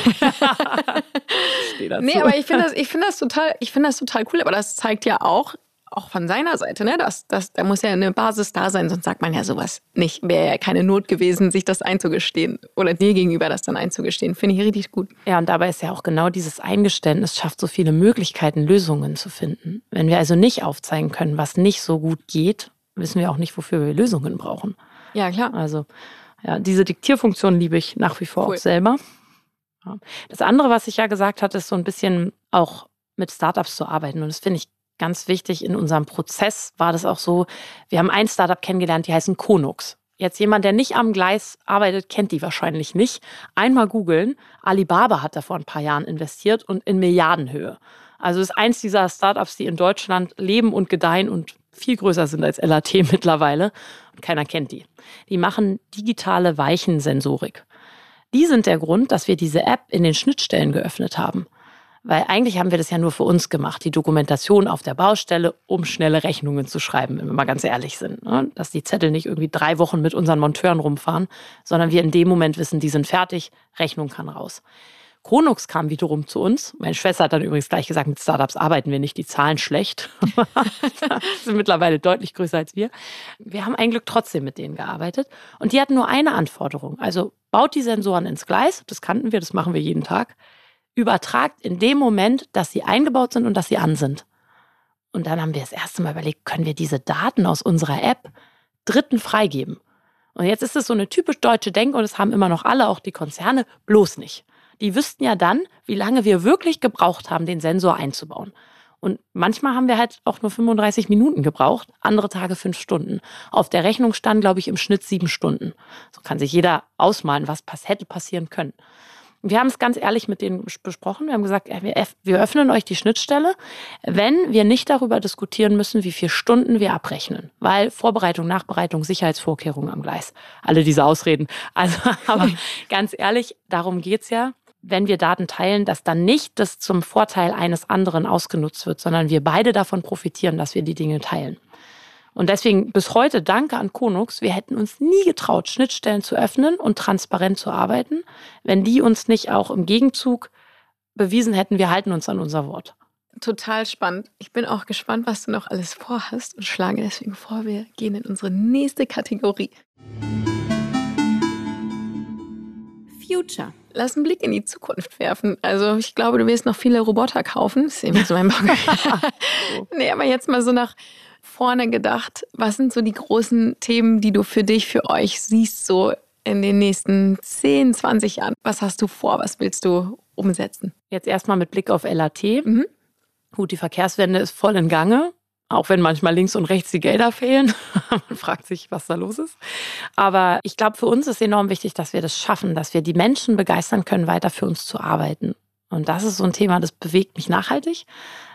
nee, aber ich finde das, find das, total, find das total cool, aber das zeigt ja auch, auch von seiner Seite, ne? Das, das, da muss ja eine Basis da sein, sonst sagt man ja sowas nicht. Wäre ja keine Not gewesen, sich das einzugestehen oder dir gegenüber das dann einzugestehen. Finde ich richtig gut. Ja, und dabei ist ja auch genau dieses Eingeständnis schafft so viele Möglichkeiten, Lösungen zu finden. Wenn wir also nicht aufzeigen können, was nicht so gut geht, wissen wir auch nicht, wofür wir Lösungen brauchen. Ja, klar. Also, ja, diese Diktierfunktion liebe ich nach wie vor cool. auch selber. Das andere, was ich ja gesagt hatte, ist so ein bisschen auch mit Startups zu arbeiten. Und das finde ich ganz wichtig in unserem Prozess war das auch so, wir haben ein Startup kennengelernt, die heißen Konux. Jetzt jemand, der nicht am Gleis arbeitet, kennt die wahrscheinlich nicht. Einmal googeln. Alibaba hat da vor ein paar Jahren investiert und in Milliardenhöhe. Also ist eins dieser Startups, die in Deutschland leben und gedeihen und viel größer sind als LAT mittlerweile. Und keiner kennt die. Die machen digitale Weichensensorik. Die sind der Grund, dass wir diese App in den Schnittstellen geöffnet haben. Weil eigentlich haben wir das ja nur für uns gemacht, die Dokumentation auf der Baustelle, um schnelle Rechnungen zu schreiben, wenn wir mal ganz ehrlich sind. Ne? Dass die Zettel nicht irgendwie drei Wochen mit unseren Monteuren rumfahren, sondern wir in dem Moment wissen, die sind fertig, Rechnung kann raus. Chronux kam wiederum zu uns. Meine Schwester hat dann übrigens gleich gesagt, mit Startups arbeiten wir nicht, die zahlen schlecht. sind mittlerweile deutlich größer als wir. Wir haben ein Glück trotzdem mit denen gearbeitet. Und die hatten nur eine Anforderung. Also baut die Sensoren ins Gleis. Das kannten wir, das machen wir jeden Tag übertragt in dem Moment, dass sie eingebaut sind und dass sie an sind. Und dann haben wir das erste Mal überlegt, können wir diese Daten aus unserer App Dritten freigeben? Und jetzt ist es so eine typisch deutsche Denke und das haben immer noch alle, auch die Konzerne, bloß nicht. Die wüssten ja dann, wie lange wir wirklich gebraucht haben, den Sensor einzubauen. Und manchmal haben wir halt auch nur 35 Minuten gebraucht, andere Tage fünf Stunden. Auf der Rechnung stand, glaube ich, im Schnitt sieben Stunden. So kann sich jeder ausmalen, was hätte passieren können. Wir haben es ganz ehrlich mit denen besprochen. Wir haben gesagt, wir öffnen euch die Schnittstelle, wenn wir nicht darüber diskutieren müssen, wie viele Stunden wir abrechnen. Weil Vorbereitung, Nachbereitung, Sicherheitsvorkehrungen am Gleis. Alle diese Ausreden. Also, aber ganz ehrlich, darum geht's ja wenn wir Daten teilen, dass dann nicht das zum Vorteil eines anderen ausgenutzt wird, sondern wir beide davon profitieren, dass wir die Dinge teilen. Und deswegen bis heute danke an Konux. Wir hätten uns nie getraut, Schnittstellen zu öffnen und transparent zu arbeiten, wenn die uns nicht auch im Gegenzug bewiesen hätten, wir halten uns an unser Wort. Total spannend. Ich bin auch gespannt, was du noch alles vorhast und schlage deswegen vor, wir gehen in unsere nächste Kategorie. Future. Lass einen Blick in die Zukunft werfen. Also ich glaube, du wirst noch viele Roboter kaufen. Das ist eben so mein Bock. nee, aber jetzt mal so nach vorne gedacht, was sind so die großen Themen, die du für dich, für euch siehst, so in den nächsten 10, 20 Jahren? Was hast du vor? Was willst du umsetzen? Jetzt erstmal mit Blick auf LAT. Mhm. Gut, die Verkehrswende ist voll in Gange. Auch wenn manchmal links und rechts die Gelder fehlen. Man fragt sich, was da los ist. Aber ich glaube, für uns ist enorm wichtig, dass wir das schaffen, dass wir die Menschen begeistern können, weiter für uns zu arbeiten. Und das ist so ein Thema, das bewegt mich nachhaltig.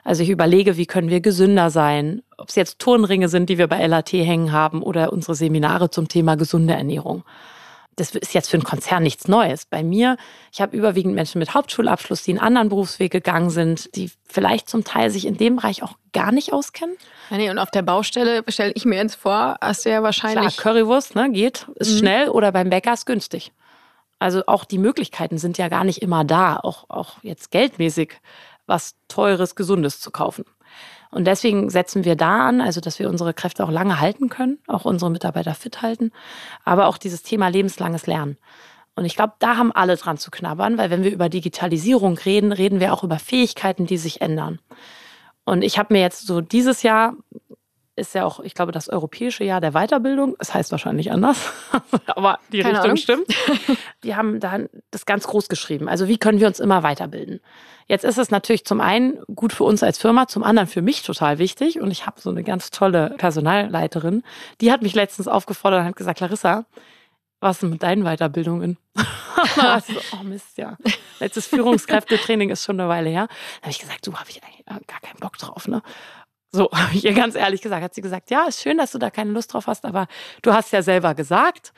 Also ich überlege, wie können wir gesünder sein, ob es jetzt Turnringe sind, die wir bei LAT hängen haben oder unsere Seminare zum Thema gesunde Ernährung. Das ist jetzt für einen Konzern nichts Neues. Bei mir, ich habe überwiegend Menschen mit Hauptschulabschluss, die einen anderen Berufsweg gegangen sind, die vielleicht zum Teil sich in dem Bereich auch gar nicht auskennen. Ja, nee, und auf der Baustelle stelle ich mir jetzt vor, hast du ja wahrscheinlich. Klar, Currywurst, ne, geht, ist mhm. schnell oder beim Bäcker ist günstig. Also auch die Möglichkeiten sind ja gar nicht immer da, auch, auch jetzt geldmäßig was Teures, Gesundes zu kaufen. Und deswegen setzen wir da an, also dass wir unsere Kräfte auch lange halten können, auch unsere Mitarbeiter fit halten, aber auch dieses Thema lebenslanges Lernen. Und ich glaube, da haben alle dran zu knabbern, weil wenn wir über Digitalisierung reden, reden wir auch über Fähigkeiten, die sich ändern. Und ich habe mir jetzt so dieses Jahr ist ja auch, ich glaube, das europäische Jahr der Weiterbildung. Es heißt wahrscheinlich anders, aber die Keine Richtung Ahnung. stimmt. Wir haben da das ganz groß geschrieben. Also wie können wir uns immer weiterbilden? Jetzt ist es natürlich zum einen gut für uns als Firma, zum anderen für mich total wichtig. Und ich habe so eine ganz tolle Personalleiterin, die hat mich letztens aufgefordert und hat gesagt, Larissa, was ist mit deinen Weiterbildungen? also, oh Mist, ja. Letztes Führungskräftetraining ist schon eine Weile her. Da habe ich gesagt, du habe ich eigentlich gar keinen Bock drauf, ne? So habe ich ihr ganz ehrlich gesagt. Hat sie gesagt, ja, ist schön, dass du da keine Lust drauf hast, aber du hast ja selber gesagt,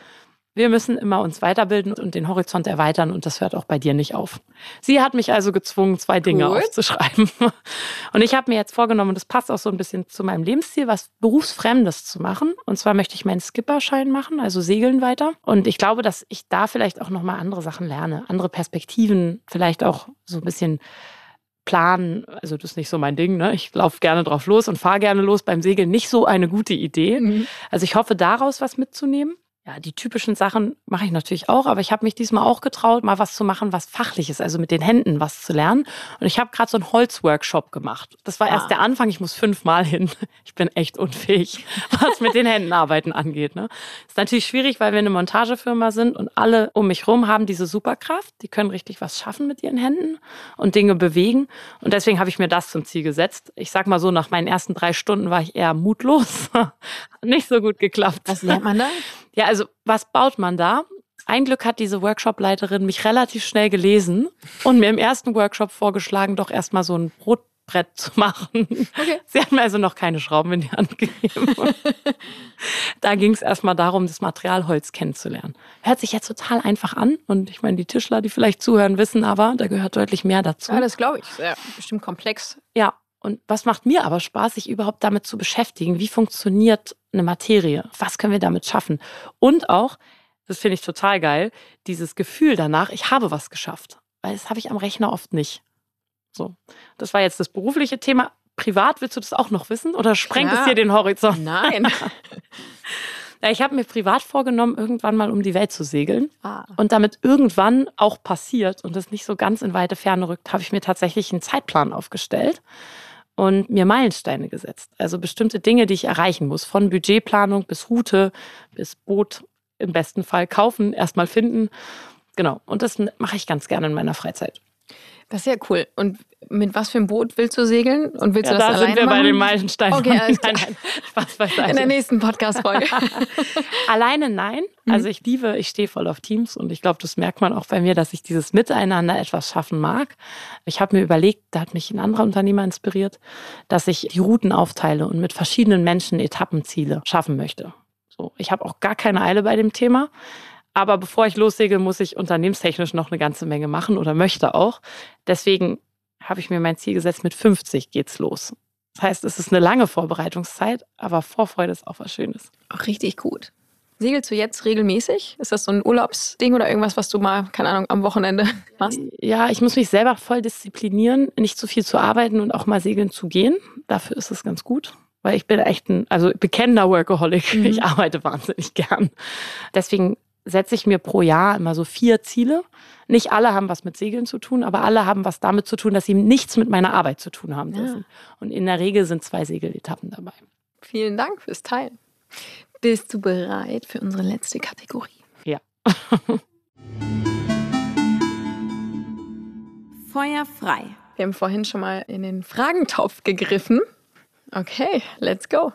wir müssen immer uns weiterbilden und den Horizont erweitern und das hört auch bei dir nicht auf. Sie hat mich also gezwungen, zwei Dinge Gut. aufzuschreiben. Und ich habe mir jetzt vorgenommen, das passt auch so ein bisschen zu meinem Lebensstil, was berufsfremdes zu machen. Und zwar möchte ich meinen Skipperschein machen, also segeln weiter. Und ich glaube, dass ich da vielleicht auch nochmal andere Sachen lerne, andere Perspektiven, vielleicht auch so ein bisschen planen, also das ist nicht so mein Ding, ne? Ich laufe gerne drauf los und fahre gerne los beim Segeln, nicht so eine gute Idee. Mhm. Also ich hoffe, daraus was mitzunehmen. Ja, die typischen Sachen mache ich natürlich auch, aber ich habe mich diesmal auch getraut, mal was zu machen, was fachlich ist, also mit den Händen was zu lernen. Und ich habe gerade so einen Holzworkshop gemacht. Das war ah. erst der Anfang, ich muss fünfmal hin. Ich bin echt unfähig, was mit den Händen arbeiten angeht. Ne? Ist natürlich schwierig, weil wir eine Montagefirma sind und alle um mich rum haben diese Superkraft. Die können richtig was schaffen mit ihren Händen und Dinge bewegen. Und deswegen habe ich mir das zum Ziel gesetzt. Ich sag mal so, nach meinen ersten drei Stunden war ich eher mutlos. Nicht so gut geklappt. Was lernt man da? Ja, also was baut man da? Ein Glück hat diese Workshop-Leiterin mich relativ schnell gelesen und mir im ersten Workshop vorgeschlagen, doch erstmal so ein Brotbrett zu machen. Okay. Sie hat mir also noch keine Schrauben in die Hand gegeben. da ging es erstmal darum, das Material Holz kennenzulernen. Hört sich jetzt total einfach an und ich meine, die Tischler, die vielleicht zuhören, wissen aber, da gehört deutlich mehr dazu. Ja, das glaube ich. Sehr bestimmt komplex. Ja, und was macht mir aber Spaß, sich überhaupt damit zu beschäftigen? Wie funktioniert eine Materie? Was können wir damit schaffen? Und auch, das finde ich total geil, dieses Gefühl danach, ich habe was geschafft. Weil das habe ich am Rechner oft nicht. So, das war jetzt das berufliche Thema. Privat willst du das auch noch wissen oder sprengt ja. es dir den Horizont? Nein. ja, ich habe mir privat vorgenommen, irgendwann mal um die Welt zu segeln. Ah. Und damit irgendwann auch passiert und das nicht so ganz in weite Ferne rückt, habe ich mir tatsächlich einen Zeitplan aufgestellt und mir Meilensteine gesetzt. Also bestimmte Dinge, die ich erreichen muss. Von Budgetplanung bis Route, bis Boot im besten Fall kaufen, erstmal finden. Genau. Und das mache ich ganz gerne in meiner Freizeit. Das ist ja cool. Und mit was für einem Boot willst du segeln? Und willst ja, du das da alleine sind wir machen? bei den Meilensteinen. Okay, alles klar. Nein, nein, Spaß beiseite. In der nächsten Podcast-Folge. alleine nein. Mhm. Also ich liebe, ich stehe voll auf Teams und ich glaube, das merkt man auch bei mir, dass ich dieses Miteinander etwas schaffen mag. Ich habe mir überlegt, da hat mich ein anderer Unternehmer inspiriert, dass ich die Routen aufteile und mit verschiedenen Menschen Etappenziele schaffen möchte. So, ich habe auch gar keine Eile bei dem Thema. Aber bevor ich lossegel, muss ich unternehmenstechnisch noch eine ganze Menge machen oder möchte auch. Deswegen habe ich mir mein Ziel gesetzt, mit 50 geht's los. Das heißt, es ist eine lange Vorbereitungszeit, aber Vorfreude ist auch was Schönes. Auch richtig gut. Segelst du jetzt regelmäßig? Ist das so ein Urlaubsding oder irgendwas, was du mal, keine Ahnung, am Wochenende machst? Ja, ich muss mich selber voll disziplinieren, nicht zu viel zu arbeiten und auch mal segeln zu gehen. Dafür ist es ganz gut. Weil ich bin echt ein, also bekennender Workaholic. Mhm. Ich arbeite wahnsinnig gern. Deswegen setze ich mir pro Jahr immer so vier Ziele. Nicht alle haben was mit Segeln zu tun, aber alle haben was damit zu tun, dass sie nichts mit meiner Arbeit zu tun haben dürfen. Ja. Und in der Regel sind zwei Segeletappen dabei. Vielen Dank fürs Teilen. Bist du bereit für unsere letzte Kategorie? Ja. Feuer frei. Wir haben vorhin schon mal in den Fragentopf gegriffen. Okay, let's go.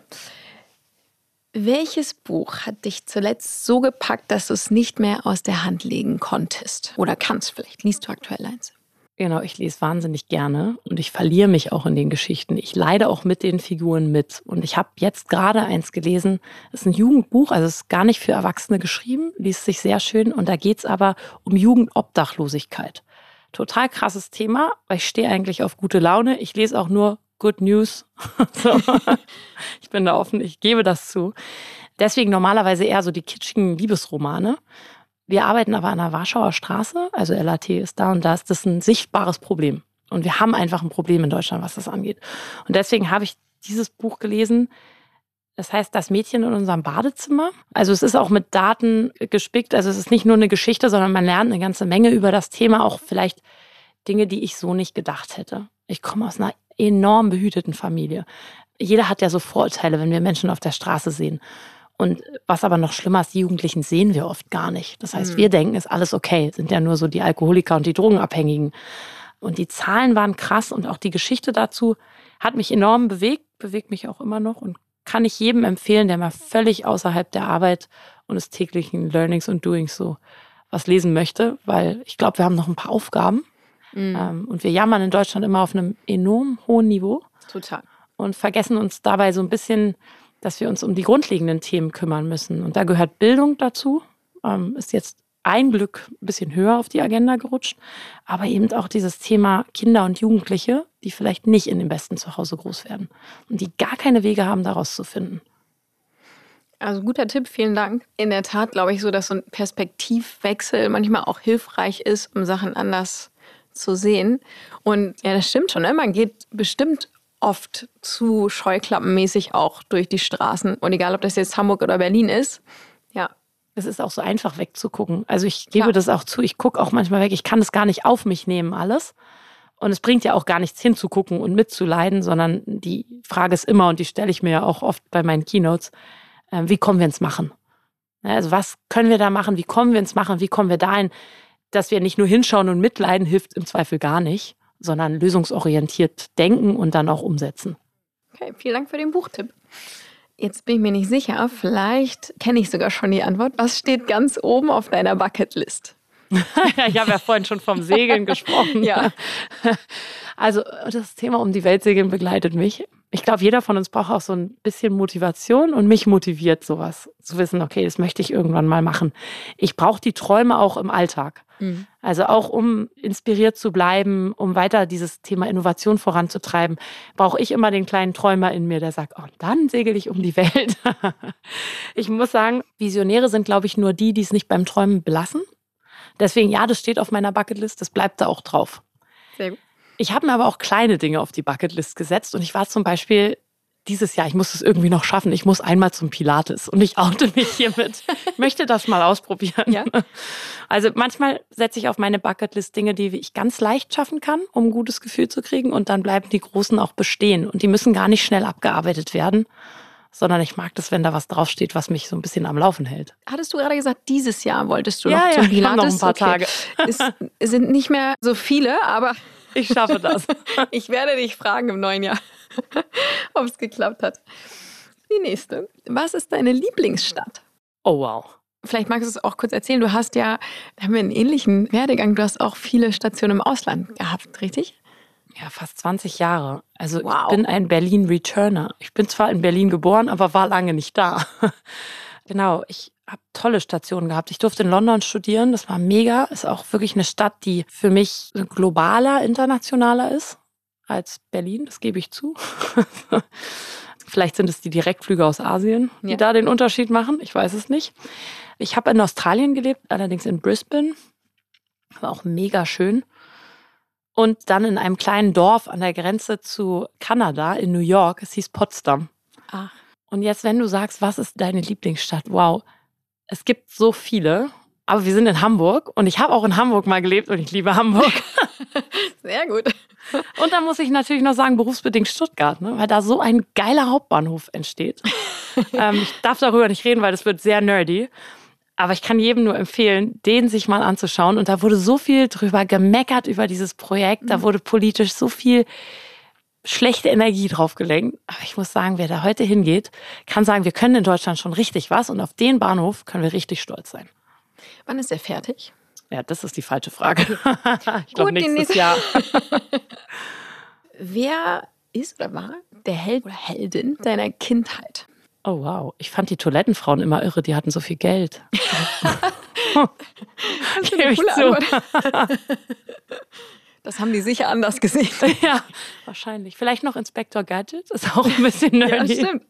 Welches Buch hat dich zuletzt so gepackt, dass du es nicht mehr aus der Hand legen konntest? Oder kannst vielleicht? Liest du aktuell eins? Genau, ich lese wahnsinnig gerne und ich verliere mich auch in den Geschichten. Ich leide auch mit den Figuren mit. Und ich habe jetzt gerade eins gelesen. Es ist ein Jugendbuch, also es ist gar nicht für Erwachsene geschrieben, liest sich sehr schön. Und da geht es aber um Jugendobdachlosigkeit. Total krasses Thema, weil ich stehe eigentlich auf gute Laune. Ich lese auch nur Good News. so. Ich bin da offen, ich gebe das zu. Deswegen normalerweise eher so die kitschigen Liebesromane. Wir arbeiten aber an der Warschauer Straße, also LAT ist da und da ist das ein sichtbares Problem. Und wir haben einfach ein Problem in Deutschland, was das angeht. Und deswegen habe ich dieses Buch gelesen. Das heißt, das Mädchen in unserem Badezimmer. Also es ist auch mit Daten gespickt. Also es ist nicht nur eine Geschichte, sondern man lernt eine ganze Menge über das Thema. Auch vielleicht Dinge, die ich so nicht gedacht hätte. Ich komme aus einer enorm behüteten Familie. Jeder hat ja so Vorurteile, wenn wir Menschen auf der Straße sehen. Und was aber noch schlimmer ist, die Jugendlichen sehen wir oft gar nicht. Das heißt, mhm. wir denken, ist alles okay. Sind ja nur so die Alkoholiker und die Drogenabhängigen. Und die Zahlen waren krass und auch die Geschichte dazu hat mich enorm bewegt, bewegt mich auch immer noch und kann ich jedem empfehlen, der mal völlig außerhalb der Arbeit und des täglichen Learnings und Doings so was lesen möchte, weil ich glaube, wir haben noch ein paar Aufgaben. Mhm. Ähm, und wir jammern in Deutschland immer auf einem enorm hohen Niveau. Total. Und vergessen uns dabei so ein bisschen, dass wir uns um die grundlegenden Themen kümmern müssen. Und da gehört Bildung dazu. Ähm, ist jetzt ein Glück ein bisschen höher auf die Agenda gerutscht, aber eben auch dieses Thema Kinder und Jugendliche, die vielleicht nicht in dem besten Zuhause groß werden und die gar keine Wege haben, daraus zu finden. Also guter Tipp, vielen Dank. In der Tat glaube ich so, dass so ein Perspektivwechsel manchmal auch hilfreich ist, um Sachen anders zu sehen. Und ja, das stimmt schon. Ne? Man geht bestimmt oft zu scheuklappenmäßig auch durch die Straßen. Und egal, ob das jetzt Hamburg oder Berlin ist, ja. Es ist auch so einfach wegzugucken. Also ich gebe ja. das auch zu, ich gucke auch manchmal weg. Ich kann es gar nicht auf mich nehmen, alles. Und es bringt ja auch gar nichts hinzugucken und mitzuleiden, sondern die Frage ist immer, und die stelle ich mir ja auch oft bei meinen Keynotes, äh, wie kommen wir ins Machen? Also was können wir da machen? Wie kommen wir ins Machen? Wie kommen wir dahin? Dass wir nicht nur hinschauen und mitleiden, hilft im Zweifel gar nicht, sondern lösungsorientiert denken und dann auch umsetzen. Okay, vielen Dank für den Buchtipp. Jetzt bin ich mir nicht sicher, vielleicht kenne ich sogar schon die Antwort. Was steht ganz oben auf deiner Bucketlist? ich habe ja vorhin schon vom Segeln gesprochen. Ja. Also das Thema um die Welt segeln begleitet mich. Ich glaube, jeder von uns braucht auch so ein bisschen Motivation und mich motiviert sowas zu wissen, okay, das möchte ich irgendwann mal machen. Ich brauche die Träume auch im Alltag. Mhm. Also auch um inspiriert zu bleiben, um weiter dieses Thema Innovation voranzutreiben, brauche ich immer den kleinen Träumer in mir, der sagt, oh, dann segel ich um die Welt. ich muss sagen, Visionäre sind, glaube ich, nur die, die es nicht beim Träumen belassen. Deswegen, ja, das steht auf meiner Bucketlist, das bleibt da auch drauf. Sehr gut. Ich habe mir aber auch kleine Dinge auf die Bucketlist gesetzt und ich war zum Beispiel dieses Jahr, ich muss es irgendwie noch schaffen, ich muss einmal zum Pilates und ich oute mich hiermit. Ich möchte das mal ausprobieren. Ja. Also manchmal setze ich auf meine Bucketlist Dinge, die ich ganz leicht schaffen kann, um ein gutes Gefühl zu kriegen und dann bleiben die großen auch bestehen und die müssen gar nicht schnell abgearbeitet werden, sondern ich mag das, wenn da was draufsteht, was mich so ein bisschen am Laufen hält. Hattest du gerade gesagt, dieses Jahr wolltest du ja, noch zum ja, Pilates? noch ein paar okay. Tage. Es sind nicht mehr so viele, aber ich schaffe das. ich werde dich fragen im neuen Jahr, ob es geklappt hat. Die nächste. Was ist deine Lieblingsstadt? Oh, wow. Vielleicht magst du es auch kurz erzählen. Du hast ja, da haben wir einen ähnlichen Werdegang. Du hast auch viele Stationen im Ausland gehabt, richtig? Ja, fast 20 Jahre. Also wow. ich bin ein Berlin-Returner. Ich bin zwar in Berlin geboren, aber war lange nicht da. genau, ich habe tolle Stationen gehabt. Ich durfte in London studieren, das war mega. Ist auch wirklich eine Stadt, die für mich globaler, internationaler ist als Berlin, das gebe ich zu. Vielleicht sind es die Direktflüge aus Asien, die ja. da den Unterschied machen. Ich weiß es nicht. Ich habe in Australien gelebt, allerdings in Brisbane. War auch mega schön. Und dann in einem kleinen Dorf an der Grenze zu Kanada in New York. Es hieß Potsdam. Ach. Und jetzt, wenn du sagst, was ist deine Lieblingsstadt? Wow, es gibt so viele, aber wir sind in Hamburg und ich habe auch in Hamburg mal gelebt und ich liebe Hamburg. Sehr gut. Und dann muss ich natürlich noch sagen, berufsbedingt Stuttgart, ne? weil da so ein geiler Hauptbahnhof entsteht. ähm, ich darf darüber nicht reden, weil das wird sehr nerdy. Aber ich kann jedem nur empfehlen, den sich mal anzuschauen. Und da wurde so viel drüber gemeckert über dieses Projekt. Da mhm. wurde politisch so viel schlechte Energie drauf gelenkt. Aber ich muss sagen, wer da heute hingeht, kann sagen, wir können in Deutschland schon richtig was und auf den Bahnhof können wir richtig stolz sein. Wann ist er fertig? Ja, das ist die falsche Frage. ich glaube nächstes Jahr. wer ist oder war der Held oder Heldin deiner Kindheit? Oh wow, ich fand die Toilettenfrauen immer irre, die hatten so viel Geld. ist eine coole Das haben die sicher anders gesehen. Ja, wahrscheinlich. Vielleicht noch Inspector Gadget, ist auch ein bisschen nerdy. ja, stimmt.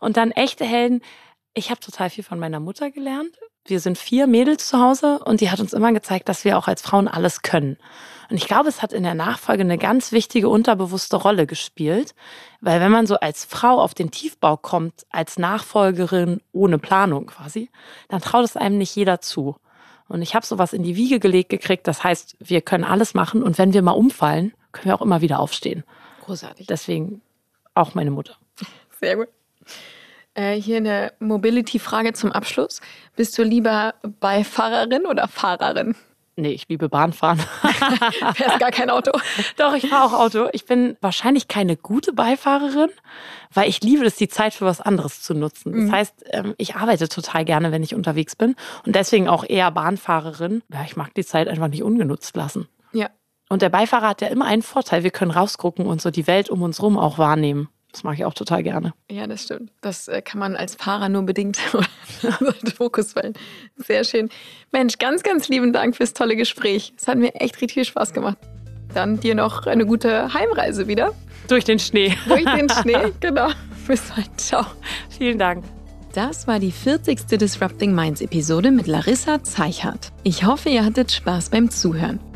Und dann echte Helden. Ich habe total viel von meiner Mutter gelernt. Wir sind vier Mädels zu Hause und die hat uns immer gezeigt, dass wir auch als Frauen alles können. Und ich glaube, es hat in der Nachfolge eine ganz wichtige unterbewusste Rolle gespielt, weil wenn man so als Frau auf den Tiefbau kommt, als Nachfolgerin ohne Planung quasi, dann traut es einem nicht jeder zu. Und ich habe sowas in die Wiege gelegt gekriegt. Das heißt, wir können alles machen und wenn wir mal umfallen, können wir auch immer wieder aufstehen. Großartig. Deswegen auch meine Mutter. Sehr gut. Äh, hier eine Mobility-Frage zum Abschluss. Bist du lieber Beifahrerin oder Fahrerin? Nee, ich liebe Bahnfahren. Fährst gar kein Auto. Doch, ich fahre auch Auto. Ich bin wahrscheinlich keine gute Beifahrerin, weil ich liebe es, die Zeit für was anderes zu nutzen. Das mhm. heißt, ähm, ich arbeite total gerne, wenn ich unterwegs bin und deswegen auch eher Bahnfahrerin. Ja, ich mag die Zeit einfach nicht ungenutzt lassen. Ja. Und der Beifahrer hat ja immer einen Vorteil. Wir können rausgucken und so die Welt um uns rum auch wahrnehmen. Das mache ich auch total gerne. Ja, das stimmt. Das äh, kann man als Fahrer nur bedingt Fokus fallen. Sehr schön. Mensch, ganz, ganz lieben Dank fürs tolle Gespräch. Es hat mir echt richtig viel Spaß gemacht. Dann dir noch eine gute Heimreise wieder. Durch den Schnee. Durch den Schnee, genau. Bis bald. Ciao. Vielen Dank. Das war die 40. Disrupting Minds Episode mit Larissa Zeichert. Ich hoffe, ihr hattet Spaß beim Zuhören.